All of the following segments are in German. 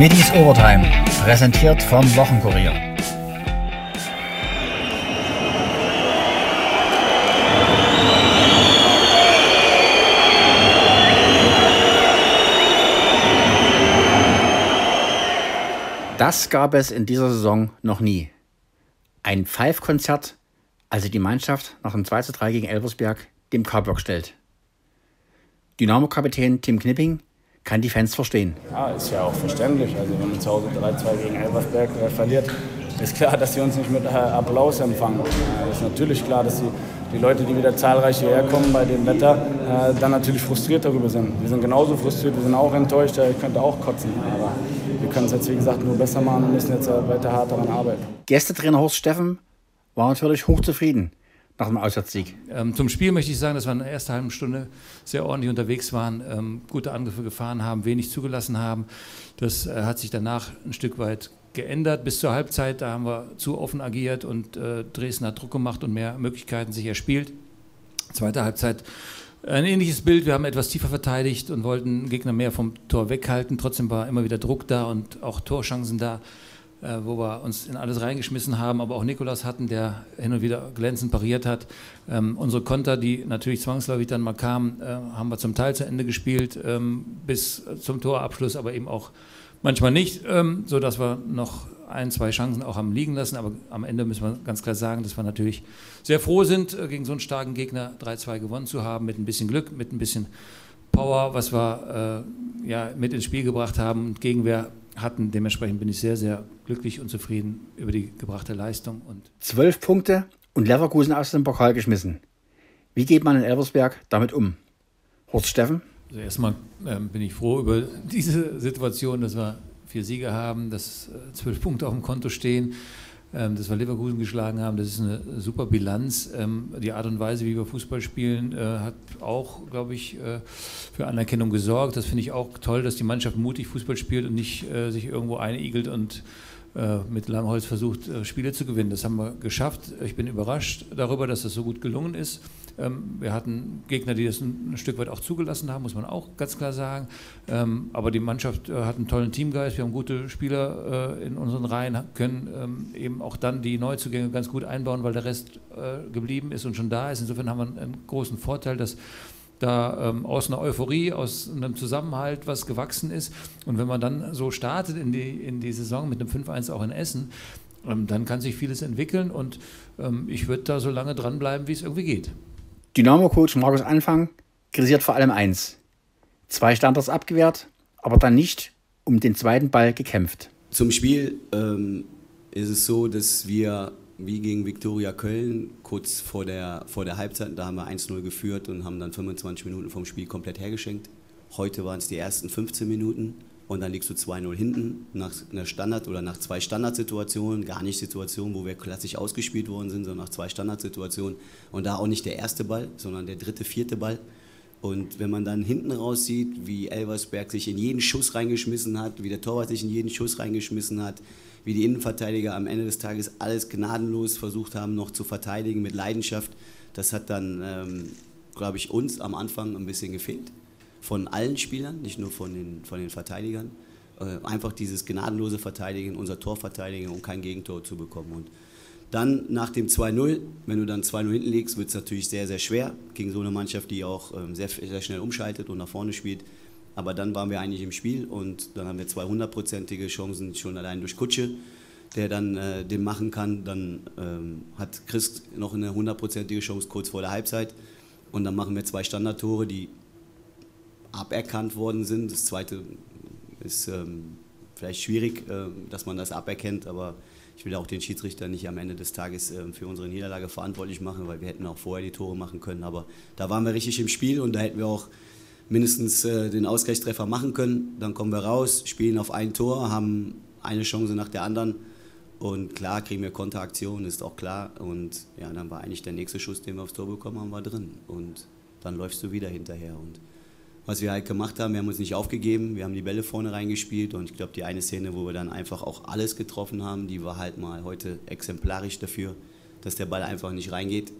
Middies Overtime, präsentiert vom Wochenkurier. Das gab es in dieser Saison noch nie. Ein Pfeifkonzert, als sich die Mannschaft nach dem 2 zu 3 gegen Elversberg dem K-Block stellt. Dynamo-Kapitän Tim Knipping kann die Fans verstehen. Ja, ist ja auch verständlich. Also wenn man zu Hause 3-2 gegen Elversberg äh, verliert, ist klar, dass sie uns nicht mit äh, Applaus empfangen. Äh, ist natürlich klar, dass die, die Leute, die wieder zahlreich hierher kommen bei dem Wetter, äh, dann natürlich frustriert darüber sind. Wir sind genauso frustriert, wir sind auch enttäuscht, ich könnte auch kotzen. Aber wir können es jetzt, wie gesagt, nur besser machen und müssen jetzt weiter hart daran arbeiten. Gästetrainer Horst Steffen war natürlich hochzufrieden nach dem Auswärtssieg. Ähm, zum Spiel möchte ich sagen, dass wir in der ersten halben Stunde sehr ordentlich unterwegs waren, ähm, gute Angriffe gefahren haben, wenig zugelassen haben. Das äh, hat sich danach ein Stück weit geändert. Bis zur Halbzeit, da haben wir zu offen agiert und äh, Dresden hat Druck gemacht und mehr Möglichkeiten sich erspielt. Zweite Halbzeit ein ähnliches Bild. Wir haben etwas tiefer verteidigt und wollten Gegner mehr vom Tor weghalten. Trotzdem war immer wieder Druck da und auch Torchancen da, wo wir uns in alles reingeschmissen haben. Aber auch Nikolas hatten, der hin und wieder glänzend pariert hat. Ähm, unsere Konter, die natürlich zwangsläufig dann mal kamen, äh, haben wir zum Teil zu Ende gespielt, ähm, bis zum Torabschluss, aber eben auch manchmal nicht, ähm, sodass wir noch ein, zwei Chancen auch haben liegen lassen. Aber am Ende müssen wir ganz klar sagen, dass wir natürlich sehr froh sind, äh, gegen so einen starken Gegner 3-2 gewonnen zu haben, mit ein bisschen Glück, mit ein bisschen Power, was wir äh, ja, mit ins Spiel gebracht haben und Gegenwehr hatten. Dementsprechend bin ich sehr, sehr glücklich und zufrieden über die gebrachte Leistung. Und Zwölf Punkte und Leverkusen aus dem Pokal geschmissen. Wie geht man in Elversberg damit um? Horst Steffen? Also erstmal ähm, bin ich froh über diese Situation, dass wir vier Siege haben, dass äh, zwölf Punkte auf dem Konto stehen, dass wir Leverkusen geschlagen haben. Das ist eine super Bilanz. Ähm, die Art und Weise, wie wir Fußball spielen, äh, hat auch, glaube ich, äh, für Anerkennung gesorgt. Das finde ich auch toll, dass die Mannschaft mutig Fußball spielt und nicht sich irgendwo einigelt und mit Langholz versucht, Spiele zu gewinnen. Das haben wir geschafft. Ich bin überrascht darüber, dass das so gut gelungen ist. Ähm, wir hatten Gegner, die das ein, Stück weit auch zugelassen haben, muss man auch ganz klar sagen. Ähm, aber die Mannschaft äh, hat einen tollen Teamgeist. Wir haben gute Spieler äh, in unseren Reihen, können ähm, eben auch dann die Neuzugänge ganz gut einbauen, weil der Rest äh, geblieben ist und schon da ist. Insofern haben wir einen großen Vorteil, dass da aus einer Euphorie, aus einem Zusammenhalt was gewachsen ist. Und wenn man dann so startet in die, in die Saison mit einem 5-1 auch in Essen, dann kann sich vieles entwickeln und ich würde da so lange dranbleiben, wie es irgendwie geht. Dynamo-Coach Markus Anfang kritisiert vor allem eins. Zwei Standards abgewehrt, aber dann nicht um den zweiten Ball gekämpft. Zum Spiel ähm, ist es so, dass wir wie gegen Viktoria Köln kurz vor der, vor der Halbzeit, da haben wir 1-0 geführt und haben dann 25 Minuten vom Spiel komplett hergeschenkt. Heute waren es die ersten 15 Minuten und dann liegst du 2-0 hinten nach einer Standard- oder nach zwei Standardsituationen, gar nicht Situationen, wo wir klassisch ausgespielt worden sind, sondern nach zwei Standardsituationen. Und da auch nicht der erste Ball, sondern der dritte, vierte Ball. Und wenn man dann hinten raus sieht, wie Elversberg sich in jeden Schuss reingeschmissen hat, wie der Torwart sich in jeden Schuss reingeschmissen hat, wie die Innenverteidiger am Ende des Tages alles gnadenlos versucht haben, noch zu verteidigen mit Leidenschaft, das hat dann, ähm, glaube ich, uns am Anfang ein bisschen gefehlt von allen Spielern, nicht nur von den, von den Verteidigern. Äh, einfach dieses gnadenlose Verteidigen, unser Tor verteidigen, um kein Gegentor zu bekommen. Und dann nach dem 2-0, wenn du dann 2-0 hinten liegst, wird es natürlich sehr, sehr schwer gegen so eine Mannschaft, die auch ähm, sehr, sehr schnell umschaltet und nach vorne spielt. Aber dann waren wir eigentlich im Spiel und dann haben wir zwei hundertprozentige Chancen schon allein durch Kutsche, der dann äh, den machen kann. Dann ähm, hat Chris noch eine hundertprozentige Chance kurz vor der Halbzeit. Und dann machen wir zwei Standardtore, die aberkannt worden sind. Das zweite ist ähm, vielleicht schwierig, äh, dass man das aberkennt, aber ich will auch den Schiedsrichter nicht am Ende des Tages äh, für unsere Niederlage verantwortlich machen, weil wir hätten auch vorher die Tore machen können. Aber da waren wir richtig im Spiel und da hätten wir auch mindestens äh, den Ausgleichstreffer machen können. Dann kommen wir raus, spielen auf ein Tor, haben eine Chance nach der anderen. Und klar kriegen wir Konteraktionen, ist auch klar. Und ja, dann war eigentlich der nächste Schuss, den wir aufs Tor bekommen haben, war drin. Und dann läufst du wieder hinterher. Und was wir halt gemacht haben, wir haben uns nicht aufgegeben, wir haben die Bälle vorne reingespielt und ich glaube, die eine Szene, wo wir dann einfach auch alles getroffen haben, die war halt mal heute exemplarisch dafür, dass der Ball einfach nicht reingeht.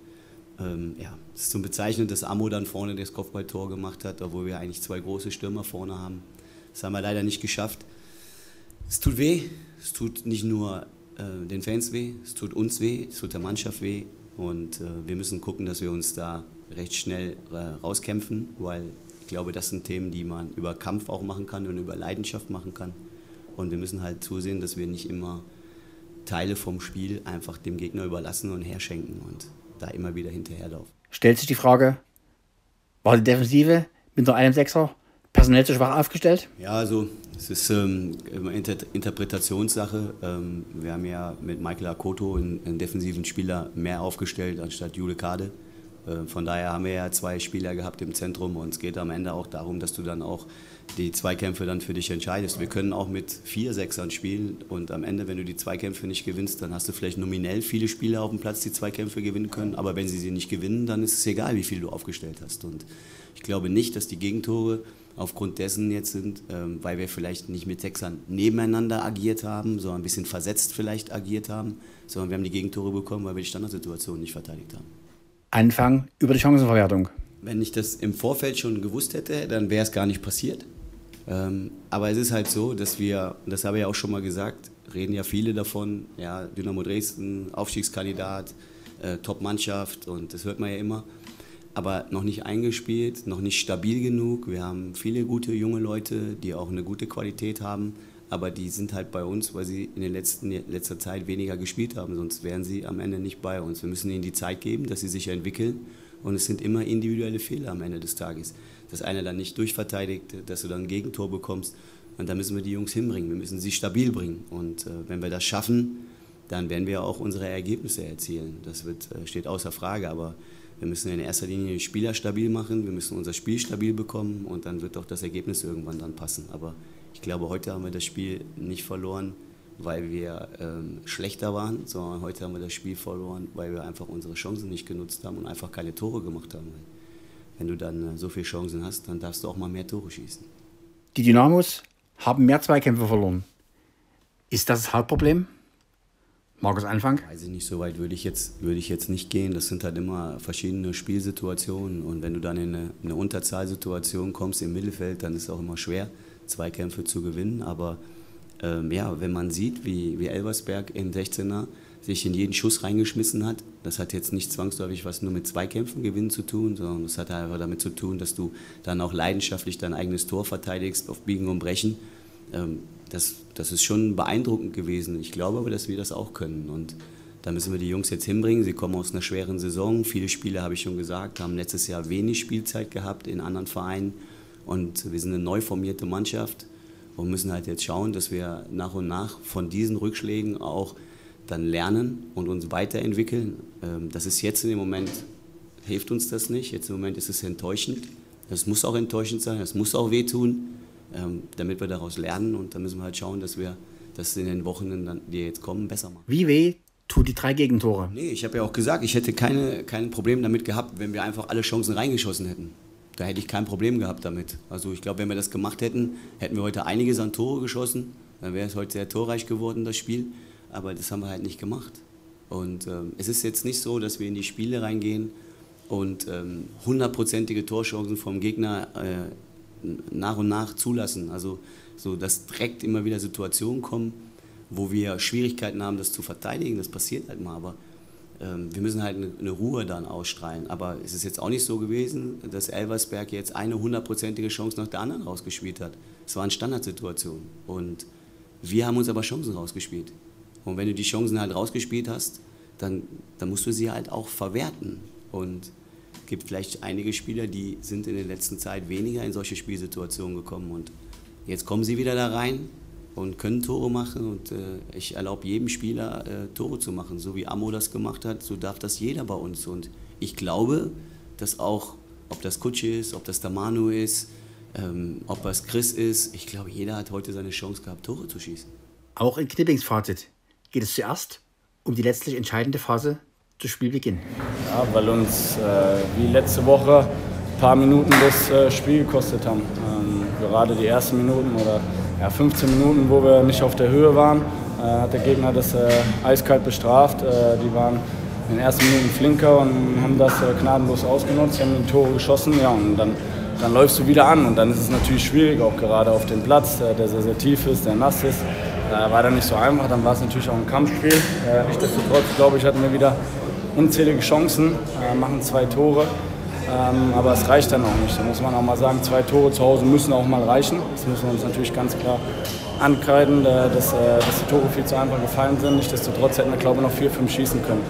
Ähm, ja, es ist zum Bezeichnen, dass Amo dann vorne das Kopfballtor gemacht hat, obwohl wir eigentlich zwei große Stürmer vorne haben. Das haben wir leider nicht geschafft. Es tut weh. Es tut nicht nur äh, den Fans weh, es tut uns weh, es tut der Mannschaft weh. Und äh, wir müssen gucken, dass wir uns da recht schnell äh, rauskämpfen, weil glaube, das sind Themen, die man über Kampf auch machen kann und über Leidenschaft machen kann. Und wir müssen halt zusehen, dass wir nicht immer Teile vom Spiel einfach dem Gegner überlassen und herschenken und da immer wieder hinterherlaufen. Stellt sich die Frage, war die Defensive mit nur einem Sechser personell zu schwach aufgestellt? Ja, also es ist ähm, immer Inter Interpretationssache. Ähm, wir haben ja mit Michael Akoto einen, einen, defensiven Spieler mehr aufgestellt anstatt Jule Kade. Äh, von daher haben wir ja zwei Spieler gehabt im Zentrum und es geht am Ende auch darum, dass du dann auch die Zweikämpfe dann für dich entscheidest. Wir können auch mit vier Sechsern spielen und am Ende, wenn du die Zweikämpfe nicht gewinnst, dann hast du vielleicht nominell viele Spieler auf dem Platz, die Zweikämpfe gewinnen können, aber wenn sie sie nicht gewinnen, dann ist es egal, wie viel du aufgestellt hast. Und ich glaube nicht, dass die Gegentore aufgrund dessen jetzt sind, ähm, weil wir vielleicht nicht mit Sechsern nebeneinander agiert haben, sondern ein bisschen versetzt vielleicht agiert haben, sondern wir haben die Gegentore bekommen, weil wir die Standardsituation nicht verteidigt haben. Anfang über die Chancenverwertung. Wenn ich das im Vorfeld schon gewusst hätte, dann wäre es gar nicht passiert. Ähm, aber es ist halt so, dass wir, das habe ich auch schon mal gesagt, reden ja viele davon, ja, Dynamo Dresden, Aufstiegskandidat, äh, Top-Mannschaft und das hört man ja immer. Aber noch nicht eingespielt, noch nicht stabil genug. Wir haben viele gute junge Leute, die auch eine gute Qualität haben, aber die sind halt bei uns, weil sie in der letzten letzter Zeit weniger gespielt haben, sonst wären sie am Ende nicht bei uns. Wir müssen ihnen die Zeit geben, dass sie sich entwickeln und es sind immer individuelle Fehler am Ende des Tages dass einer dann nicht durchverteidigt, dass du dann ein Gegentor bekommst. Und da müssen wir die Jungs hinbringen. Wir müssen sie stabil bringen. Und äh, wenn wir das schaffen, dann werden wir auch unsere Ergebnisse erzielen. Das wird, äh, steht außer Frage. Aber wir müssen in erster Linie die Spieler stabil machen. Wir müssen unser Spiel stabil bekommen. Und dann wird auch das Ergebnis irgendwann dann passen. Aber ich glaube, heute haben wir das Spiel nicht verloren, weil wir ähm, schlechter waren, sondern heute haben wir das Spiel verloren, weil wir einfach unsere Chancen nicht genutzt haben und einfach keine Tore gemacht haben wenn du dann äh, so viele Chancen hast, dann darfst du auch mal mehr Tore schießen. Die Dynamos haben mehr Zweikämpfe verloren. Ist das das Hauptproblem? Markus Anfang? Weiß ich nicht, so weit würde ich, jetzt, würde ich jetzt nicht gehen. Das sind halt immer verschiedene Spielsituationen. Und wenn du dann in eine, eine Unterzahlsituation kommst im Mittelfeld, dann ist es auch immer schwer, Zweikämpfe zu gewinnen. Aber ähm, ja, wenn man sieht, wie, wie Elversberg im 16er sich in jeden Schuss reingeschmissen hat. Das hat jetzt nicht zwangsläufig was nur mit Zweikämpfen gewinnen zu tun, sondern es hat einfach damit zu tun, dass du dann auch leidenschaftlich dein eigenes Tor verteidigst auf Biegen und Brechen. Ähm, das, das ist schon beeindruckend gewesen. Ich glaube aber, dass wir das auch können. Und da müssen wir die Jungs jetzt hinbringen. Sie kommen aus einer schweren Saison. Viele Spieler, habe ich schon gesagt, haben letztes Jahr wenig Spielzeit gehabt in anderen Vereinen. Und wir sind eine neu formierte Mannschaft und müssen halt jetzt schauen, dass wir nach und nach von diesen Rückschlägen auch dann lernen und uns weiterentwickeln. Ähm, das ist jetzt in dem Moment, hilft uns das nicht. Jetzt im Moment ist es enttäuschend. Es muss auch enttäuschend sein, es muss auch wehtun, ähm, damit wir daraus lernen. Und dann müssen wir halt schauen, dass wir das in den Wochen, die jetzt kommen, besser machen. Wie weh tut die drei Gegentore? Nee, ich habe ja auch gesagt, ich hätte keine, kein Problem damit gehabt, wenn wir einfach alle Chancen reingeschossen hätten. Da hätte ich kein Problem gehabt damit. Also ich glaube, wenn wir das gemacht hätten, hätten wir heute einiges an Tore geschossen. Dann wäre es heute sehr torreich geworden, das Spiel aber das haben wir halt nicht gemacht. Und ähm, es ist jetzt nicht so, dass wir in die Spiele reingehen und ähm, hundertprozentige Torchancen vom Gegner äh, nach und nach zulassen. Also so, dass direkt immer wieder Situationen kommen, wo wir Schwierigkeiten haben, das zu verteidigen. Das passiert halt mal, aber ähm, wir müssen halt eine, eine, Ruhe dann ausstrahlen. Aber es ist jetzt auch nicht so gewesen, dass Elversberg jetzt eine hundertprozentige Chance nach der anderen rausgespielt hat. Es waren Standardsituationen und wir haben uns aber Chancen rausgespielt. Und wenn du die Chancen halt rausgespielt hast, dann, dann musst du sie halt auch verwerten. Und es gibt vielleicht einige Spieler, die sind in der letzten Zeit weniger in solche Spielsituationen gekommen. Und jetzt kommen sie wieder da rein und können Tore machen. Und äh, ich erlaube jedem Spieler, äh, Tore zu machen. So wie Amo das gemacht hat, so darf das jeder bei uns. Und ich glaube, dass auch, ob das Kutsche ist, ob das der Manu ist, ähm, ob das Chris ist, ich glaube, jeder hat heute seine Chance gehabt, Tore zu schießen. Auch in Knippings Fazit geht es zuerst um die letztlich entscheidende Phase zu Spielbeginn. Ja, weil uns äh, wie letzte Woche ein paar Minuten das äh, Spiel gekostet haben. Ähm, gerade die ersten Minuten oder ja, 15 Minuten, wo wir nicht auf der Höhe waren, äh, hat der Gegner das äh, eiskalt bestraft. Äh, die waren in den ersten Minuten flinker und haben das gnadenlos ausgenutzt, haben die Tore geschossen. Ja, und dann, dann läufst du wieder an und dann ist es natürlich schwierig, auch gerade auf dem Platz, der sehr, sehr tief ist, der nass ist. War dann nicht so einfach, dann war es natürlich auch ein Kampfspiel. Nichtsdestotrotz, glaube ich, hatten wir wieder unzählige Chancen, machen zwei Tore. Ähm, aber es reicht dann auch nicht. Da muss man auch mal sagen, zwei Tore zu Hause müssen auch mal reichen. Das müssen wir uns natürlich ganz klar ankreiden, dass, äh, dass die Tore viel zu einfach gefallen sind. Nichtsdestotrotz hätten wir, glaube ich, noch vier, fünf schießen können.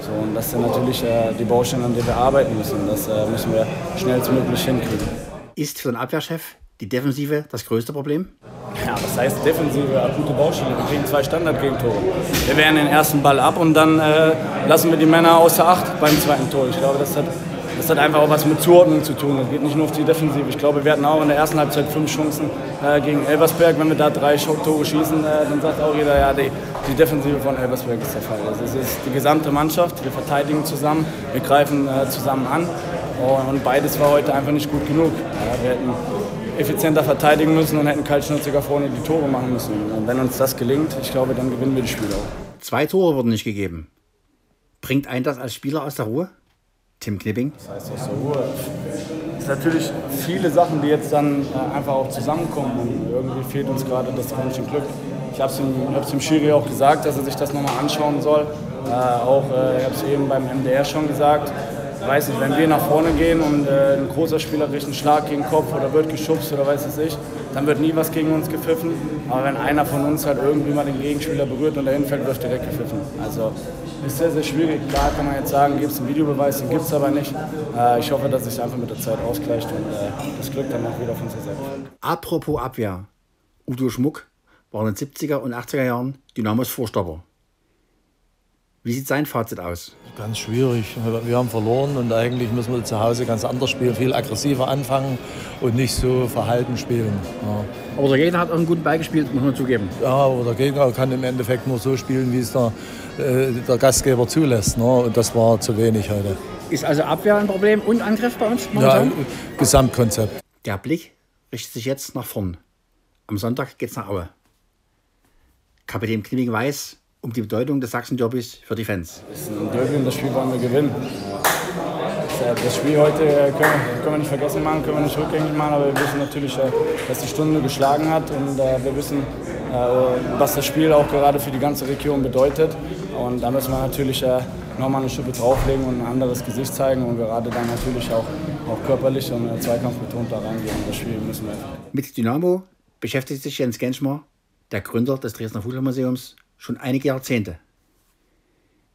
So, und das sind natürlich äh, die Baustellen, an denen wir arbeiten müssen. Das äh, müssen wir schnellstmöglich hinkriegen. Ist für den Abwehrchef die Defensive das größte Problem? Ja, was heißt Defensive? Akute Baustelle. Wir kriegen zwei Standardgegentore. Wir wehren den ersten Ball ab und dann äh, lassen wir die Männer außer Acht beim zweiten Tor. Ich glaube, das hat das hat einfach auch was mit Zuordnung zu tun. Es geht nicht nur auf die Defensive. Ich glaube, wir hatten auch in der ersten Halbzeit fünf Chancen äh, gegen Elversberg. Wenn wir da drei Tore schießen, äh, dann sagt auch jeder, ja, die, die, Defensive von Elversberg ist der Fall. Also es ist die gesamte Mannschaft. Wir verteidigen zusammen, wir greifen äh, zusammen an. Und beides war heute einfach nicht gut genug. Ja, wir hätten effizienter verteidigen müssen und hätten kaltschnäuziger vorne die Tore machen müssen. Und wenn uns das gelingt, ich glaube, dann gewinnen wir die Spiele auch. Zwei Tore wurden nicht gegeben. Bringt einen das als Spieler aus der Ruhe? Tim Knipping? Das heißt aus der Ruhe. Es sind natürlich viele Sachen, die jetzt dann äh, einfach auch zusammenkommen und irgendwie fehlt uns gerade das Quäntchen Glück. Ich habe es dem, Schiri auch gesagt, dass er sich das nochmal anschauen soll. Äh, auch, äh, ich habe es eben beim MDR schon gesagt, weiß nicht, wenn wir nach vorne gehen und äh, ein großer Spieler kriegt einen Schlag gegen den Kopf oder wird geschubst oder weiß es ich, dann wird nie was gegen uns gepfiffen. Aber wenn einer von uns halt irgendwie mal den Gegenspieler berührt und dahin fällt, wird direkt gepfiffen. Also ist sehr, sehr schwierig. Klar kann man jetzt sagen, gibt es einen Videobeweis, den gibt es aber nicht. Äh, ich hoffe, dass sich einfach mit der Zeit ausgleicht und äh, das Glück dann auch wieder von unserer Seite. Apropos Abwehr. Udo Schmuck war in den 70er und 80er Jahren Dynamos Vorstopper. Wie sieht sein Fazit aus? Ganz schwierig. Wir haben verloren und eigentlich müssen wir zu Hause ganz anders spielen, viel aggressiver anfangen und nicht so verhalten spielen. Ja. Aber der Gegner hat auch einen guten Ball gespielt, muss man zugeben. Ja, aber der Gegner kann im Endeffekt nur so spielen, wie es der, äh, der Gastgeber zulässt. Ne? Und das war zu wenig heute. Ist also Abwehr ein Problem und Angriff bei uns? Ja, Gesamtkonzept. Der Blick richtet sich jetzt nach vorn. Am Sonntag geht's nach Aue. Kapitän Knipping weiß, um die Bedeutung des Sachsen-Derbys für die Fans. Das ist ein Derby und das Spiel wollen wir gewinnen. Das Spiel heute äh, können, können, wir nicht vergessen machen, können wir nicht rückgängig machen, aber wir wissen natürlich, äh, dass die Stunde geschlagen hat und äh, wir wissen, was das Spiel auch gerade für die ganze Region bedeutet. Und da müssen wir natürlich nochmal eine Schippe drauflegen und ein anderes Gesicht zeigen und gerade dann natürlich auch, auch körperlich und zweikampfbetont da reingehen. Das Spiel müssen wir. Mit Dynamo beschäftigt sich Jens Genschmer, der Gründer des Dresdner Fußballmuseums, schon einige Jahrzehnte.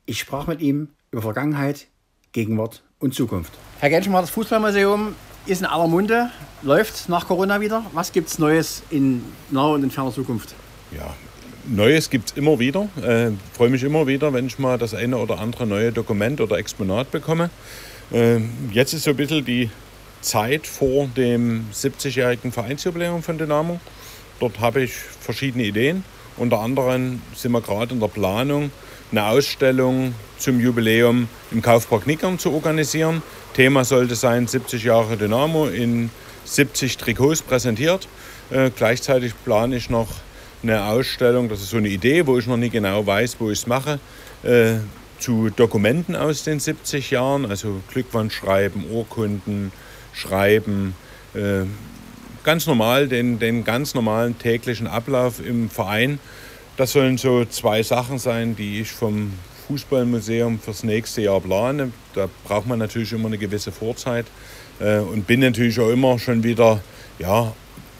Ich sprach mit ihm über Vergangenheit, Gegenwart und Zukunft. Herr Genschmer, das Fußballmuseum ist in aller Munde, läuft nach Corona wieder. Was gibt es Neues in naher und in ferner Zukunft? Ja, Neues gibt es immer wieder. Ich äh, freue mich immer wieder, wenn ich mal das eine oder andere neue Dokument oder Exponat bekomme. Äh, jetzt ist so ein bisschen die Zeit vor dem 70-jährigen Vereinsjubiläum von Dynamo. Dort habe ich verschiedene Ideen. Unter anderem sind wir gerade in der Planung, eine Ausstellung zum Jubiläum im Kaufpark Nickern zu organisieren. Thema sollte sein 70 Jahre Dynamo in 70 Trikots präsentiert. Äh, gleichzeitig plane ich noch eine Ausstellung, das ist so eine Idee, wo ich noch nicht genau weiß, wo ich es mache, äh, zu Dokumenten aus den 70 Jahren, also Glückwunsch schreiben, Urkunden schreiben, äh, ganz normal, den, den ganz normalen täglichen Ablauf im Verein. Das sollen so zwei Sachen sein, die ich vom Fußballmuseum fürs nächste Jahr plane. Da braucht man natürlich immer eine gewisse Vorzeit äh, und bin natürlich auch immer schon wieder ja,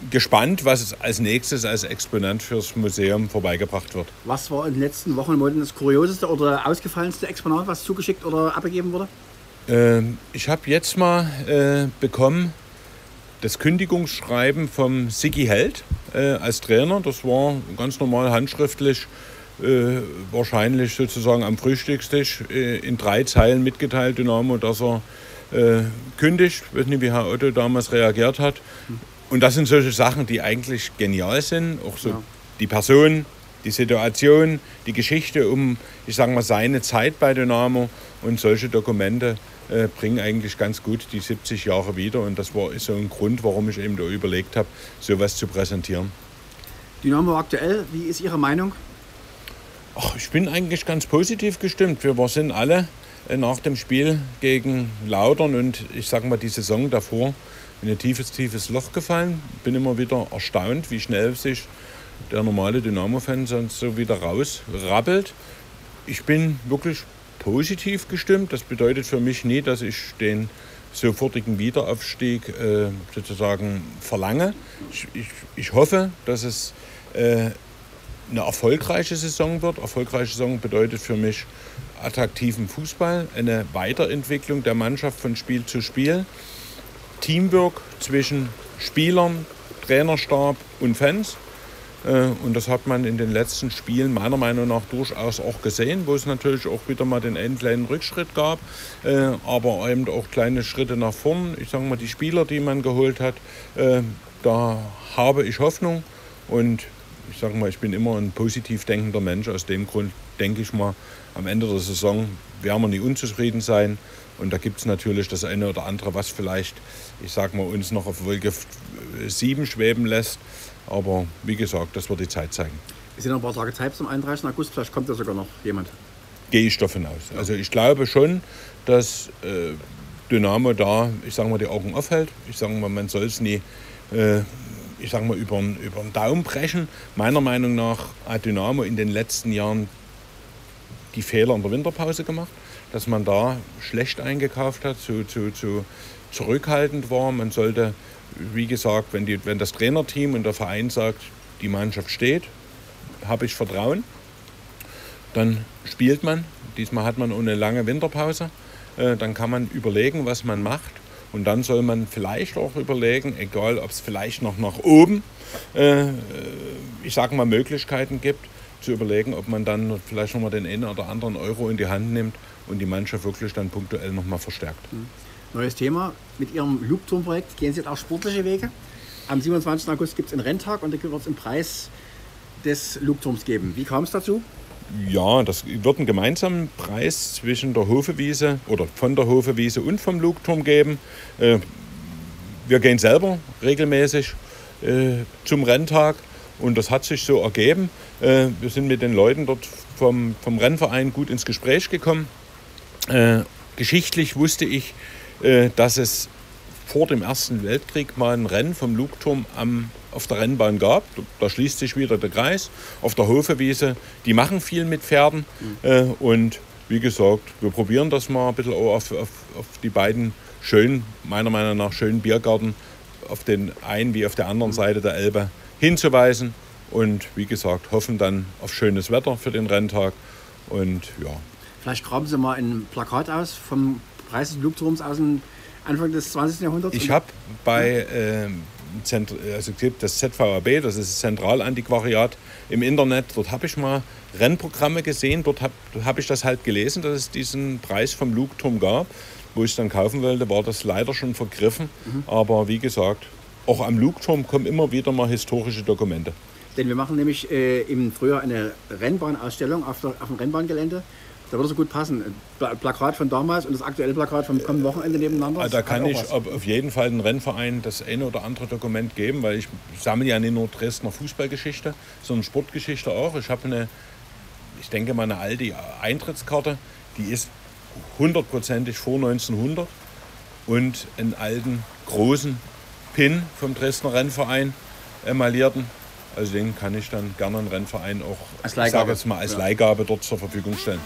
gespannt, was als nächstes als Exponent fürs Museum vorbeigebracht wird. Was war in den letzten Wochen und Monaten das kurioseste oder ausgefallenste Exponat, was zugeschickt oder abgegeben wurde? Äh, ich habe jetzt mal äh, bekommen das Kündigungsschreiben vom Sigi Held äh, als Trainer. Das war ganz normal handschriftlich, äh, wahrscheinlich sozusagen am Frühstückstisch äh, in drei Zeilen mitgeteilt, Dynamo, dass er äh, kündigt. Ich weiß nicht, wie Herr Otto damals reagiert hat. Und das sind solche Sachen, die eigentlich genial sind. Auch so ja. die Person, die Situation, die Geschichte um, ich sage mal, seine Zeit bei Dynamo und solche Dokumente äh, bringen eigentlich ganz gut die 70 Jahre wieder. Und das war ist so ein Grund, warum ich eben da überlegt habe, sowas zu präsentieren. Dynamo aktuell, wie ist Ihre Meinung? Ach, ich bin eigentlich ganz positiv gestimmt. Wir sind alle äh, nach dem Spiel gegen Laudern und ich sage mal die Saison davor in ein tiefes, tiefes Loch gefallen. Bin immer wieder erstaunt, wie schnell sich der normale Dynamo-Fan sonst so wieder rausrabbelt. Ich bin wirklich positiv gestimmt. Das bedeutet für mich nie, dass ich den sofortigen Wiederaufstieg äh, sozusagen verlange. Ich, ich, ich, hoffe, dass es äh, eine erfolgreiche Saison wird. Erfolgreiche Saison bedeutet für mich attraktiven Fußball, eine Weiterentwicklung der Mannschaft von Spiel zu Spiel, Teamwork zwischen Spielern, Trainerstab und Fans. Äh, und das hat man in den letzten Spielen meiner Meinung nach durchaus auch gesehen, wo es natürlich auch wieder mal den einen kleinen Rückschritt gab, äh, aber eben auch kleine Schritte nach vorn. Ich sage mal, die Spieler, die man geholt hat, äh, da habe ich Hoffnung und ich sage mal, ich bin immer ein positiv denkender Mensch. Aus dem Grund denke ich mal, am Ende der Saison werden wir nie unzufrieden sein. Und da gibt es natürlich das eine oder andere, was vielleicht, ich sage mal, uns noch auf Wolke 7 schweben lässt. Aber wie gesagt, das wird die Zeit zeigen. Es sind noch ein paar Tage Zeit zum 31. August, vielleicht kommt da sogar noch jemand. Gehe ich davon aus. Also ich glaube schon, dass äh, Dynamo da, ich sage mal, die Augen aufhält. Ich sage mal, man soll es nie, äh, ich sage mal, über, über den Daumen brechen. Meiner Meinung nach hat Dynamo in den letzten Jahren die Fehler in der Winterpause gemacht, dass man da schlecht eingekauft hat, zu, zu, zu zurückhaltend war. Man sollte wie gesagt, wenn, die, wenn das Trainerteam und der Verein sagt, die Mannschaft steht, habe ich Vertrauen, dann spielt man. Diesmal hat man eine lange Winterpause. Äh, dann kann man überlegen, was man macht. Und dann soll man vielleicht auch überlegen, egal ob es vielleicht noch nach oben, äh, ich sage mal, Möglichkeiten gibt, zu überlegen, ob man dann vielleicht nochmal den einen oder anderen Euro in die Hand nimmt und die Mannschaft wirklich dann punktuell nochmal verstärkt. Neues Thema. Mit Ihrem Loopturm-Projekt gehen Sie jetzt auch sportliche Wege. Am 27. August gibt es einen Renntag und da wird es einen Preis des Loopturms geben. Wie kam es dazu? Ja, das wird einen gemeinsamen Preis zwischen der Hofewiese oder von der Hofewiese und vom Lugturm geben. Äh, wir gehen selber regelmäßig äh, zum Renntag und das hat sich so ergeben. Äh, wir sind mit den Leuten dort vom, vom Rennverein gut ins Gespräch gekommen. Geschichtlich wusste ich, dass es vor dem Ersten Weltkrieg mal ein Rennen vom Lugturm am, auf der Rennbahn gab. Da schließt sich wieder der Kreis. Auf der Hofewiese, die machen viel mit Pferden. Mhm. und wie gesagt, wir probieren das mal ein bisschen auf, auf, auf die beiden schönen, meiner Meinung nach schönen Biergarten auf den einen wie auf der anderen mhm. Seite der Elbe hinzuweisen. Und wie gesagt, hoffen dann auf schönes Wetter für den Renntag. Und ja. Vielleicht graben Sie mal ein Plakat aus vom Preis des Flugturms aus dem Anfang des 20. Jahrhunderts? Ich habe bei ähm, also das ZVAB, das ist das Zentralantiquariat im Internet, dort habe ich mal Rennprogramme gesehen, dort habe hab ich das halt gelesen, dass es diesen Preis vom Lugturm gab. Wo ich es dann kaufen wollte, war das leider schon vergriffen. Mhm. Aber wie gesagt, auch am Lugturm kommen immer wieder mal historische Dokumente. Denn wir machen nämlich äh, im Frühjahr eine Rennbahnausstellung auf, der, auf dem Rennbahngelände. Da würde so gut passen. Plakat von damals und das aktuelle Plakat vom kommenden Wochenende nebeneinander. Da kann ich auf jeden Fall den Rennverein das eine oder andere Dokument geben, weil ich sammle ja nicht nur Dresdner Fußballgeschichte, sondern Sportgeschichte auch. Ich habe eine, ich denke mal, eine alte Eintrittskarte, die ist hundertprozentig vor 1900 und einen alten großen Pin vom Dresdner Rennverein emaillierten. Also den kann ich dann gerne einen Rennverein auch als Leihgabe, mal, als ja. Leihgabe dort zur Verfügung stellen.